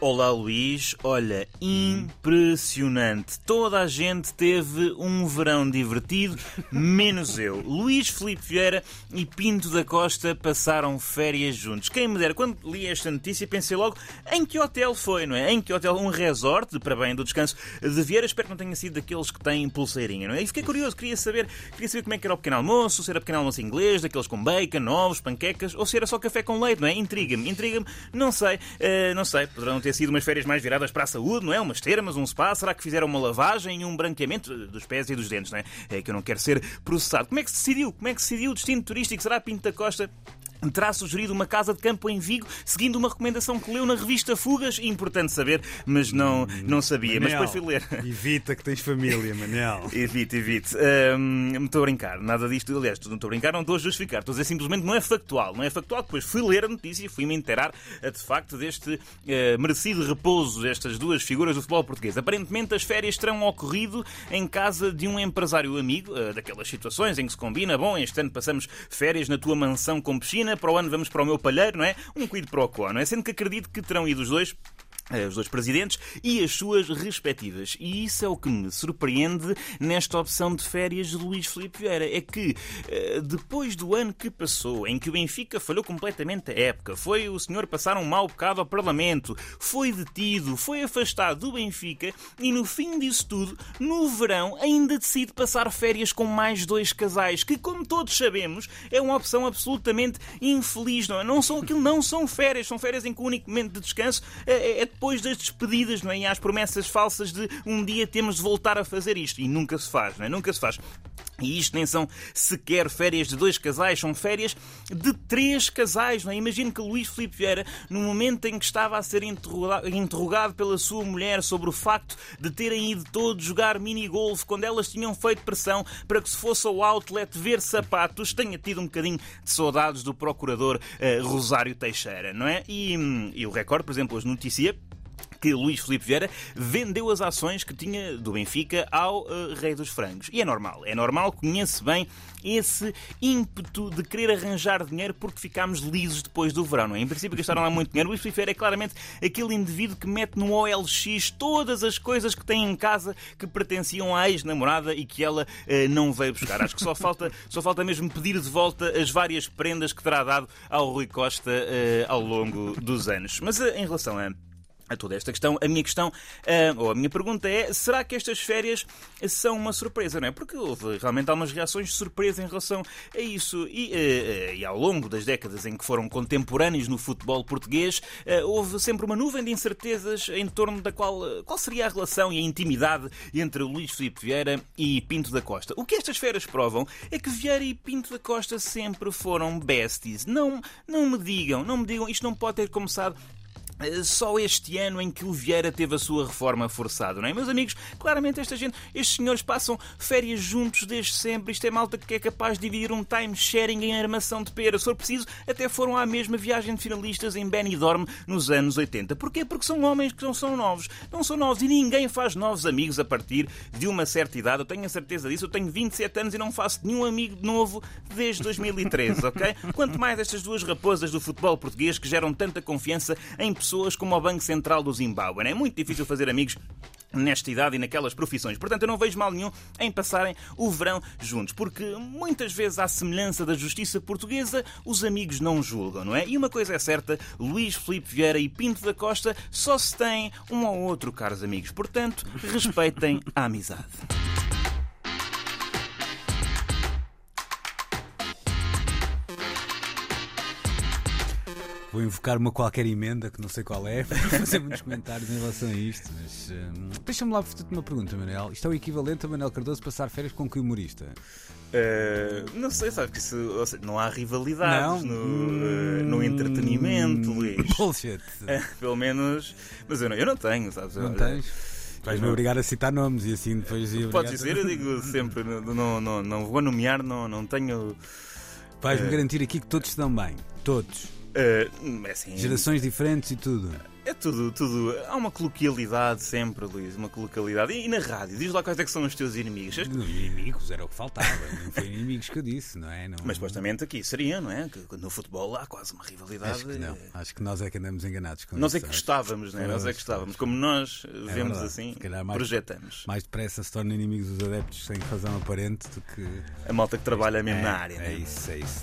Olá Luís, olha, impressionante. Toda a gente teve um verão divertido, menos eu. Luís Filipe Vieira e Pinto da Costa passaram férias juntos. Quem me dera, quando li esta notícia pensei logo em que hotel foi, não é? Em que hotel? Um resort, para bem do descanso de Vieira. Espero que não tenha sido daqueles que têm pulseirinha, não é? E fiquei curioso, queria saber, queria saber como é que era o pequeno almoço, se era pequeno almoço inglês, daqueles com bacon, ovos, panquecas, ou se era só café com leite, não é? Intriga-me, intriga-me, não sei, uh, não sei, poderão ter ter sido umas férias mais viradas para a saúde, não é? Umas termas, um spa, será que fizeram uma lavagem e um branqueamento dos pés e dos dentes, não é? É que eu não quero ser processado. Como é que se decidiu? Como é que se decidiu o destino turístico? Será Pinto da Costa? Terá sugerido uma casa de campo em Vigo, seguindo uma recomendação que leu na revista Fugas. Importante saber, mas não, não sabia. Manel, mas depois fui ler. Evita que tens família, Manel. evite, evite. Um, estou a brincar, nada disto. Aliás, não estou a brincar, não estou a justificar. Estou a dizer simplesmente não é factual. Não é factual. Depois fui ler a notícia e fui-me inteirar de facto deste uh, merecido repouso destas duas figuras do futebol português. Aparentemente, as férias terão ocorrido em casa de um empresário amigo, uh, daquelas situações em que se combina. Bom, este ano passamos férias na tua mansão com piscina para o ano vamos para o meu palheiro, não é? Um quid pro quo, não é? Sendo que acredito que terão ido os dois os dois presidentes e as suas respectivas. E isso é o que me surpreende nesta opção de férias de Luís Filipe Vieira. É que, eh, depois do ano que passou, em que o Benfica falhou completamente a época, foi o senhor passar um mau bocado ao Parlamento, foi detido, foi afastado do Benfica e, no fim disso tudo, no verão, ainda decide passar férias com mais dois casais, que, como todos sabemos, é uma opção absolutamente infeliz. Não, é? não são aquilo, não são férias, são férias em que o único momento de descanso é, é depois das despedidas, não é? E às promessas falsas de um dia temos de voltar a fazer isto. E nunca se faz, não é? Nunca se faz. E isto nem são sequer férias de dois casais, são férias de três casais. Não é? Imagino que Luís Filipe Vieira, no momento em que estava a ser interrogado pela sua mulher sobre o facto de terem ido todos jogar mini-golf quando elas tinham feito pressão para que se fosse ao outlet ver sapatos, tenha tido um bocadinho de saudades do procurador uh, Rosário Teixeira, não é? E, hum, e o recorde, por exemplo, hoje noticia que Luís Filipe Vieira vendeu as ações que tinha do Benfica ao uh, Rei dos Frangos. E é normal, é normal, conhece bem esse ímpeto de querer arranjar dinheiro porque ficámos lisos depois do verão, não é? Em princípio gastaram lá muito dinheiro. Luís Filipe Vieira é claramente aquele indivíduo que mete no OLX todas as coisas que tem em casa que pertenciam à ex-namorada e que ela uh, não veio buscar. Acho que só falta, só falta mesmo pedir de volta as várias prendas que terá dado ao Rui Costa uh, ao longo dos anos. Mas em relação a a toda esta questão. A minha questão, uh, ou a minha pergunta é: será que estas férias são uma surpresa? Não é? Porque houve realmente algumas reações de surpresa em relação a isso. E, uh, e ao longo das décadas em que foram contemporâneos no futebol português, houve sempre uma nuvem de incertezas em torno da qual, qual seria a relação e a intimidade entre Luís Filipe Vieira e Pinto da Costa. O que estas férias provam é que Vieira e Pinto da Costa sempre foram besties. Não, não me digam, não me digam, isto não pode ter começado só este ano em que o Vieira teve a sua reforma forçada, não é? Meus amigos, claramente esta gente, estes senhores passam férias juntos desde sempre. Isto é malta que é capaz de dividir um time sharing em armação de pera. Se for preciso, até foram à mesma viagem de finalistas em Benidorm nos anos 80. Porquê? Porque são homens que não são novos. Não são novos e ninguém faz novos amigos a partir de uma certa idade. Eu tenho a certeza disso. Eu tenho 27 anos e não faço nenhum amigo novo desde 2013, ok? Quanto mais estas duas raposas do futebol português que geram tanta confiança em pessoas pessoas como o Banco Central do Zimbábue. É muito difícil fazer amigos nesta idade e naquelas profissões. Portanto, eu não vejo mal nenhum em passarem o verão juntos, porque muitas vezes, à semelhança da justiça portuguesa, os amigos não julgam, não é? E uma coisa é certa, Luís Filipe Vieira e Pinto da Costa só se têm um ao outro, caros amigos. Portanto, respeitem a amizade. Vou invocar uma qualquer emenda, que não sei qual é, para fazer muitos comentários em relação a isto. Mas hum, deixa-me lá fazer-te uma pergunta, Manel. Isto é o equivalente a Manel Cardoso passar férias com que humorista? Uh, não sei, sabe que isso seja, não há rivalidades não? No, uh, no entretenimento, Luís. Bullshit. Uh, pelo menos. Mas eu não, eu não tenho, sabes? Não tens? Vais-me obrigar a citar nomes e assim depois. Pode dizer, eu digo sempre, não, não, não vou nomear, não, não tenho. Vais-me garantir aqui que todos se dão bem. Todos. Eh, é assim, Gerações diferentes e tudo. é tudo, tudo. Há uma coloquialidade sempre, Luís, uma coloquialidade. E, e na rádio, diz lá quais é que são os teus inimigos. Este- Inimigos era o que faltava. Não foi inimigos que eu disse, não é? Não, Mas supostamente aqui seria, não é? Que no futebol há quase uma rivalidade. Acho que não. Acho que nós é que andamos enganados com Nós é isso, que acho. gostávamos, não é? Nós é que gostávamos. Como nós eh, vemos verdade. assim, mais- projetamos. Mais depressa se tornam inimigos dos adeptos sem razão aparente do que. A malta que trabalha mesmo é, na área. É não é? isso, é isso.